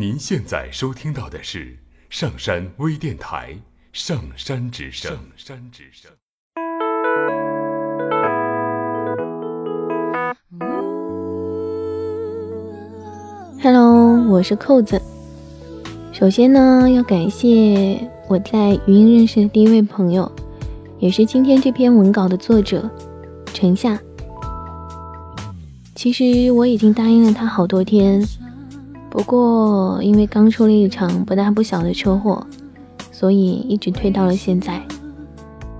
您现在收听到的是上山微电台《上山之声》。上山之声。Hello，我是扣子。首先呢，要感谢我在语音认识的第一位朋友，也是今天这篇文稿的作者陈夏。其实我已经答应了他好多天。不过，因为刚出了一场不大不小的车祸，所以一直推到了现在。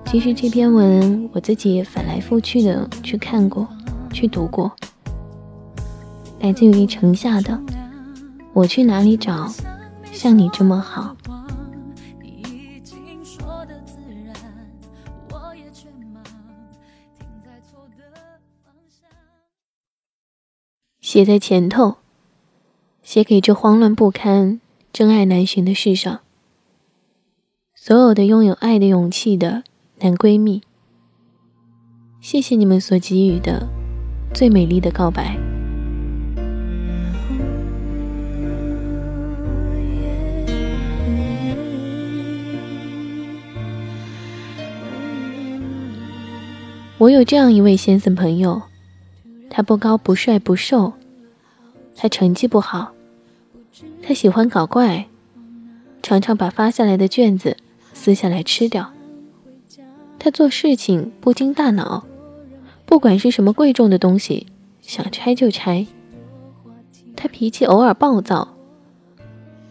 其实这篇文我自己也反来覆去的去看过，去读过。来自于城下的，我去哪里找像你这么好？写在前头。写给这慌乱不堪、真爱难寻的世上，所有的拥有爱的勇气的男闺蜜，谢谢你们所给予的最美丽的告白。我有这样一位先生朋友，他不高不帅不瘦，他成绩不好。他喜欢搞怪，常常把发下来的卷子撕下来吃掉。他做事情不经大脑，不管是什么贵重的东西，想拆就拆。他脾气偶尔暴躁，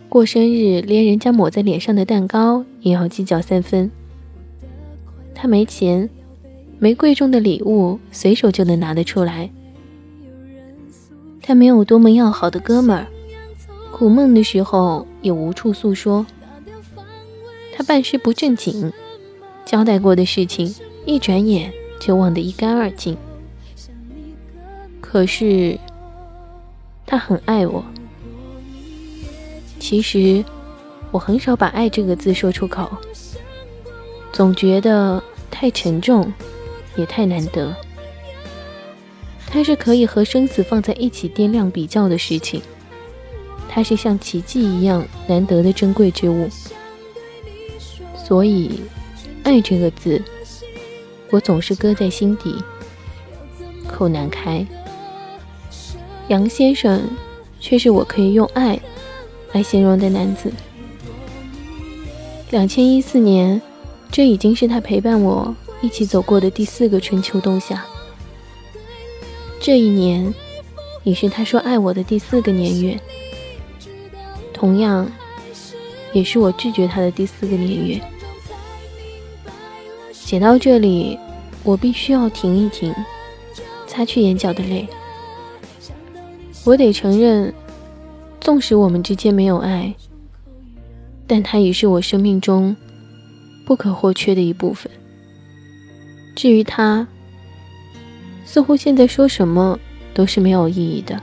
过生日连人家抹在脸上的蛋糕也要计较三分。他没钱，没贵重的礼物，随手就能拿得出来。他没有多么要好的哥们儿。苦闷的时候也无处诉说，他办事不正经，交代过的事情一转眼就忘得一干二净。可是他很爱我。其实我很少把“爱”这个字说出口，总觉得太沉重，也太难得。它是可以和生死放在一起掂量比较的事情。它是像奇迹一样难得的珍贵之物，所以“爱”这个字，我总是搁在心底，口难开。杨先生却是我可以用“爱”来形容的男子。两千一四年，这已经是他陪伴我一起走过的第四个春秋冬夏。这一年，也是他说爱我的第四个年月。同样，也是我拒绝他的第四个年月。写到这里，我必须要停一停，擦去眼角的泪。我得承认，纵使我们之间没有爱，但他已是我生命中不可或缺的一部分。至于他，似乎现在说什么都是没有意义的。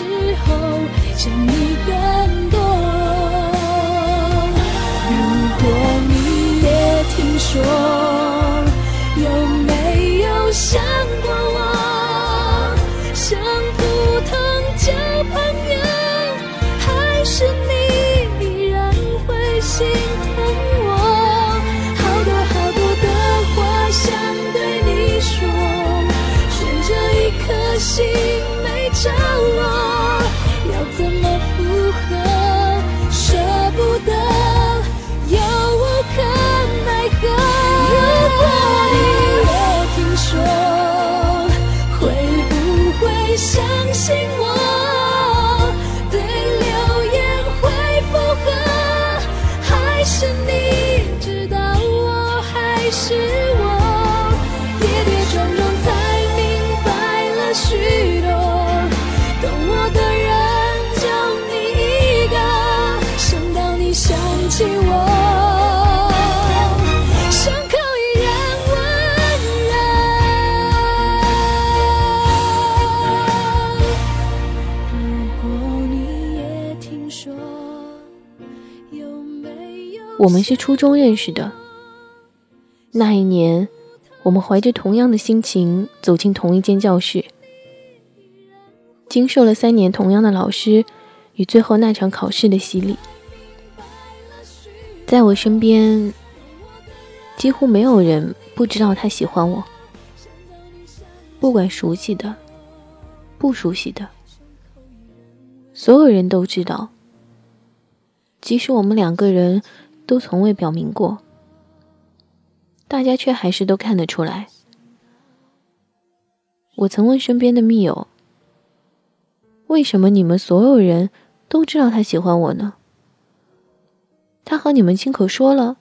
时候想你更多。如果你也听说，有没有想过我？像普通交朋友，还是你依然会心疼我？好多好多的话想对你说，悬着一颗心没。着，我们是初中认识的，那一年，我们怀着同样的心情走进同一间教室，经受了三年同样的老师与最后那场考试的洗礼。在我身边，几乎没有人不知道他喜欢我，不管熟悉的、不熟悉的，所有人都知道，即使我们两个人。都从未表明过，大家却还是都看得出来。我曾问身边的密友：“为什么你们所有人都知道他喜欢我呢？”他和你们亲口说了。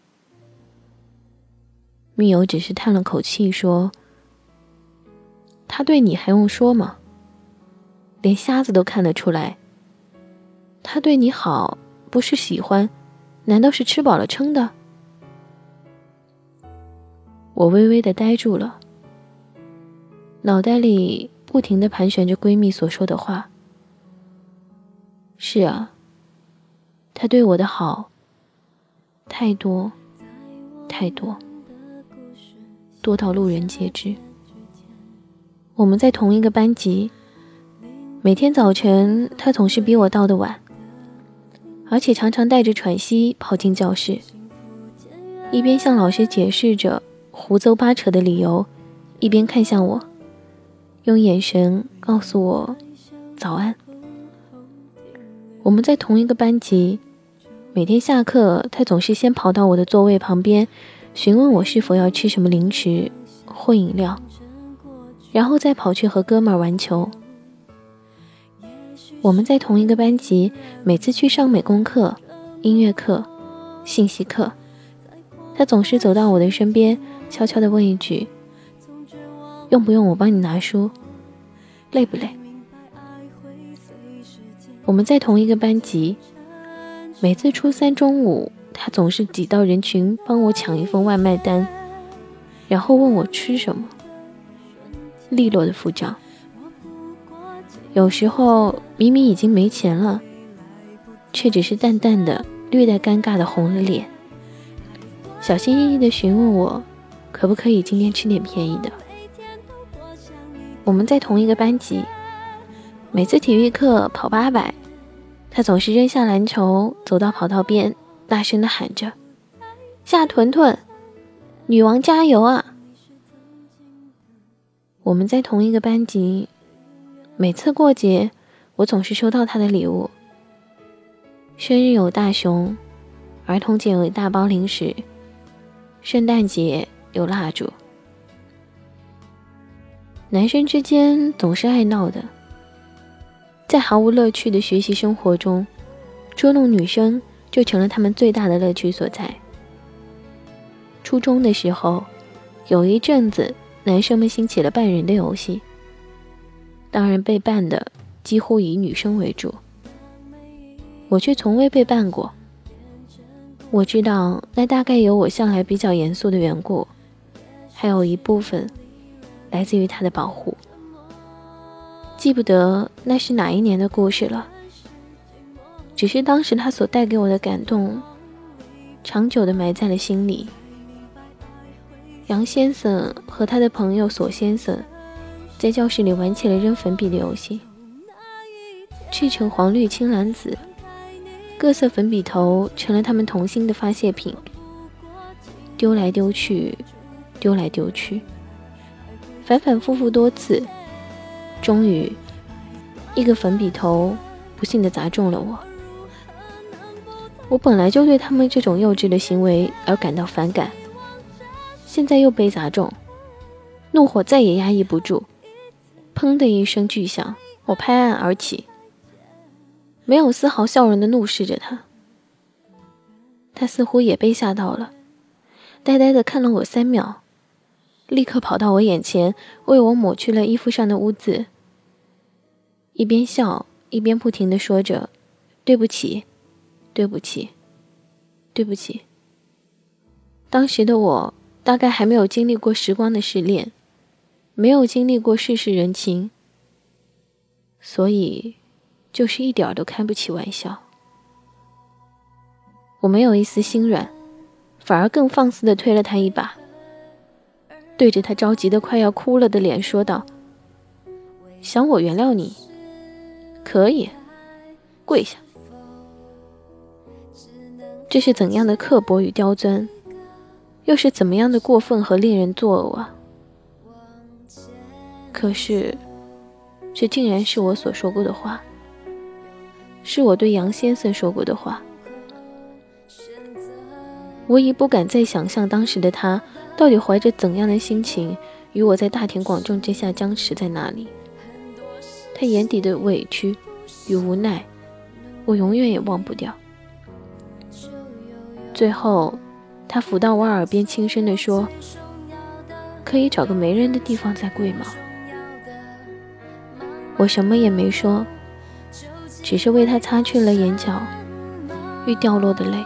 密友只是叹了口气说：“他对你还用说吗？连瞎子都看得出来。他对你好，不是喜欢。”难道是吃饱了撑的？我微微的呆住了，脑袋里不停的盘旋着闺蜜所说的话。是啊，他对我的好太多，太多，多到路人皆知。我们在同一个班级，每天早晨他总是比我到的晚。而且常常带着喘息跑进教室，一边向老师解释着胡诌八扯的理由，一边看向我，用眼神告诉我早安。我们在同一个班级，每天下课，他总是先跑到我的座位旁边，询问我是否要吃什么零食或饮料，然后再跑去和哥们儿玩球。我们在同一个班级，每次去上美工课、音乐课、信息课，他总是走到我的身边，悄悄地问一句：“用不用我帮你拿书？累不累？”我们在同一个班级，每次初三中午，他总是挤到人群帮我抢一份外卖单，然后问我吃什么，利落的付账。有时候明明已经没钱了，却只是淡淡的、略带尴尬的红了脸，小心翼翼的询问我，可不可以今天吃点便宜的。我们在同一个班级，每次体育课跑八百，他总是扔下篮球，走到跑道边，大声的喊着：“夏屯屯，女王加油啊！”我们在同一个班级。每次过节，我总是收到他的礼物。生日有大熊，儿童节有一大包零食，圣诞节有蜡烛。男生之间总是爱闹的，在毫无乐趣的学习生活中，捉弄女生就成了他们最大的乐趣所在。初中的时候，有一阵子，男生们兴起了扮人的游戏。当然，被扮的几乎以女生为主，我却从未被扮过。我知道，那大概有我向来比较严肃的缘故，还有一部分来自于他的保护。记不得那是哪一年的故事了，只是当时他所带给我的感动，长久的埋在了心里。杨先生和他的朋友索先生。在教室里玩起了扔粉笔的游戏，赤橙黄绿青蓝紫，各色粉笔头成了他们童心的发泄品，丢来丢去，丢来丢去，反反复复多次，终于，一个粉笔头不幸的砸中了我。我本来就对他们这种幼稚的行为而感到反感，现在又被砸中，怒火再也压抑不住。砰的一声巨响，我拍案而起，没有丝毫笑容的怒视着他。他似乎也被吓到了，呆呆的看了我三秒，立刻跑到我眼前，为我抹去了衣服上的污渍，一边笑一边不停的说着：“对不起，对不起，对不起。”当时的我大概还没有经历过时光的试炼。没有经历过世事人情，所以就是一点都开不起玩笑。我没有一丝心软，反而更放肆地推了他一把，对着他着急的快要哭了的脸说道：“想我原谅你，可以，跪下。”这是怎样的刻薄与刁钻，又是怎么样的过分和令人作呕啊！可是，这竟然是我所说过的话，是我对杨先生说过的话。我已不敢再想象当时的他到底怀着怎样的心情，与我在大庭广众之下僵持在那里。他眼底的委屈与无奈，我永远也忘不掉。最后，他抚到我耳边，轻声地说：“可以找个没人的地方再跪吗？”我什么也没说，只是为他擦去了眼角欲掉落的泪。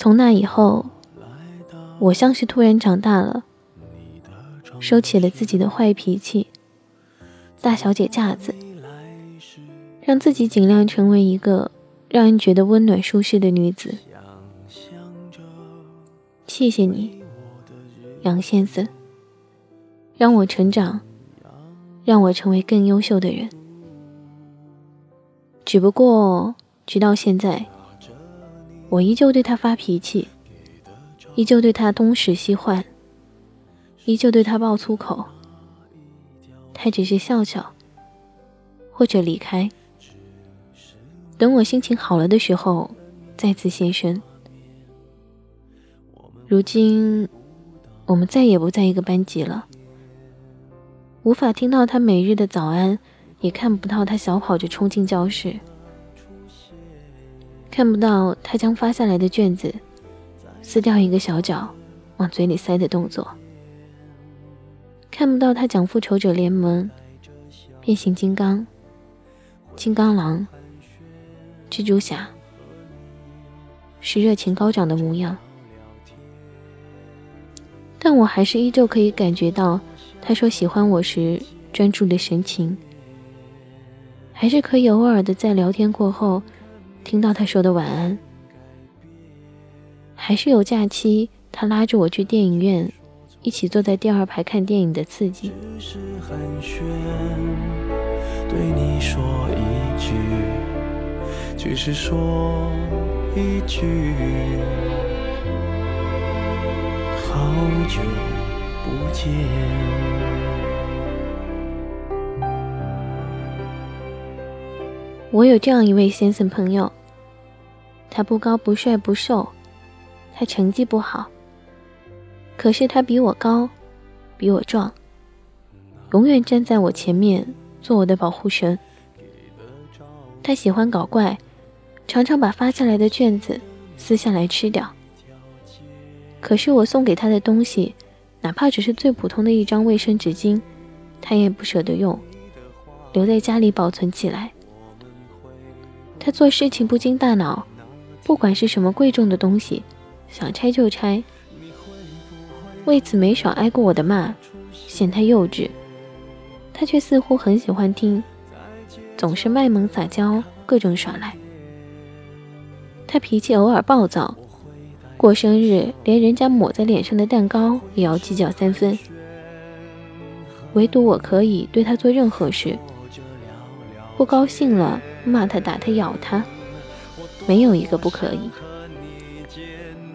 从那以后，我像是突然长大了，收起了自己的坏脾气、大小姐架子，让自己尽量成为一个让人觉得温暖舒适的女子。谢谢你，杨先生，让我成长，让我成为更优秀的人。只不过，直到现在。我依旧对他发脾气，依旧对他东使西换，依旧对他爆粗口。他只是笑笑，或者离开。等我心情好了的时候，再次现身。如今，我们再也不在一个班级了，无法听到他每日的早安，也看不到他小跑着冲进教室。看不到他将发下来的卷子撕掉一个小角往嘴里塞的动作，看不到他讲复仇者联盟、变形金刚、金刚狼、蜘蛛侠是热情高涨的模样，但我还是依旧可以感觉到他说喜欢我时专注的神情，还是可以偶尔的在聊天过后听到他说的晚安，还是有假期他拉着我去电影院，一起坐在第二排看电影的刺激。对你说一句，只是说一句。好久不见。我有这样一位先生朋友，他不高不帅不瘦，他成绩不好，可是他比我高，比我壮，永远站在我前面做我的保护神。他喜欢搞怪，常常把发下来的卷子撕下来吃掉。可是我送给他的东西，哪怕只是最普通的一张卫生纸巾，他也不舍得用，留在家里保存起来。他做事情不经大脑，不管是什么贵重的东西，想拆就拆。为此没少挨过我的骂，嫌他幼稚。他却似乎很喜欢听，总是卖萌撒娇，各种耍赖。他脾气偶尔暴躁。过生日，连人家抹在脸上的蛋糕也要计较三分。唯独我可以对他做任何事，不高兴了骂他、打他、咬他，没有一个不可以。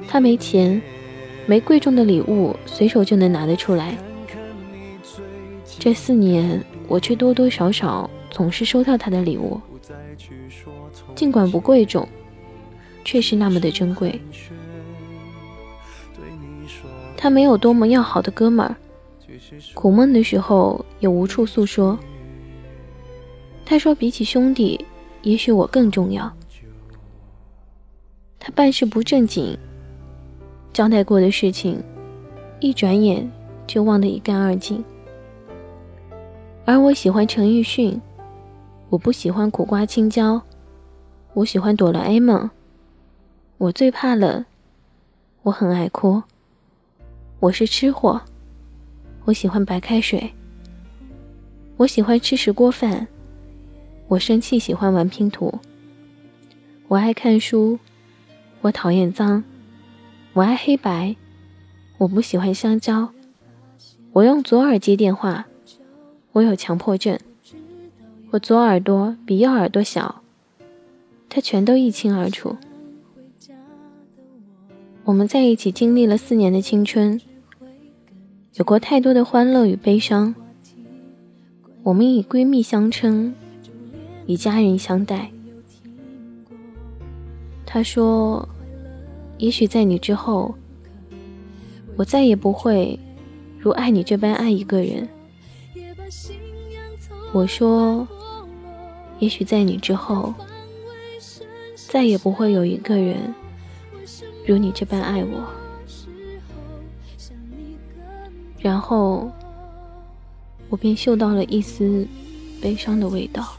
他没钱，没贵重的礼物，随手就能拿得出来。这四年，我却多多少少总是收到他的礼物，尽管不贵重，却是那么的珍贵。他没有多么要好的哥们儿，苦闷的时候也无处诉说。他说，比起兄弟，也许我更重要。他办事不正经，交代过的事情，一转眼就忘得一干二净。而我喜欢陈奕迅，我不喜欢苦瓜青椒，我喜欢哆啦 A 梦，我最怕冷，我很爱哭。我是吃货，我喜欢白开水。我喜欢吃石锅饭，我生气喜欢玩拼图。我爱看书，我讨厌脏。我爱黑白，我不喜欢香蕉。我用左耳接电话，我有强迫症。我左耳朵比右耳朵小，他全都一清二楚。我们在一起经历了四年的青春。有过太多的欢乐与悲伤，我们以闺蜜相称，以家人相待。他说：“也许在你之后，我再也不会如爱你这般爱一个人。”我说：“也许在你之后，再也不会有一个人如你这般爱我。”然后，我便嗅到了一丝悲伤的味道。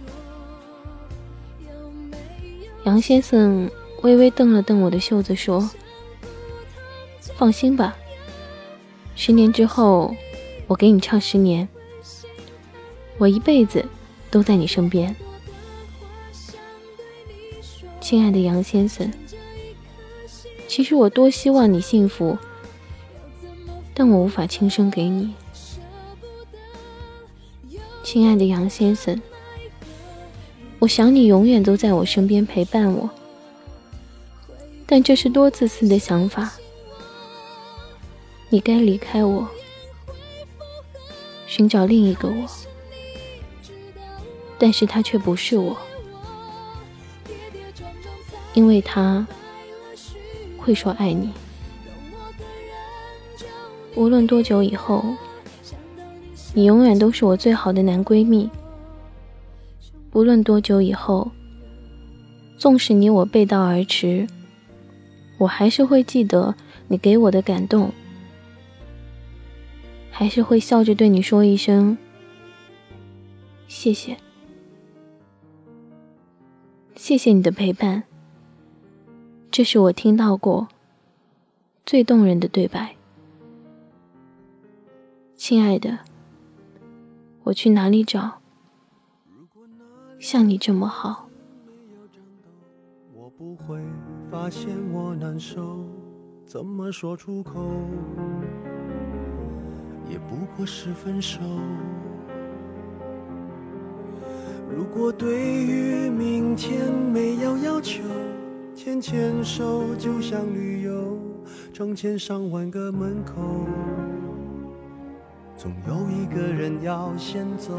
杨先生微微瞪了瞪我的袖子，说：“放心吧，十年之后，我给你唱十年，我一辈子都在你身边。”亲爱的杨先生，其实我多希望你幸福。但我无法轻声给你，亲爱的杨先生，我想你永远都在我身边陪伴我，但这是多自私的想法。你该离开我，寻找另一个我，但是他却不是我，因为他会说爱你。无论多久以后，你永远都是我最好的男闺蜜。无论多久以后，纵使你我背道而驰，我还是会记得你给我的感动，还是会笑着对你说一声谢谢，谢谢你的陪伴。这是我听到过最动人的对白。亲爱的，我去哪里找像你这么好？我不会发现我难受，怎么说出口？也不过是分手。如果对于明天没有要求，牵牵手就像旅游，成千上万个门口。总有一个人要先走，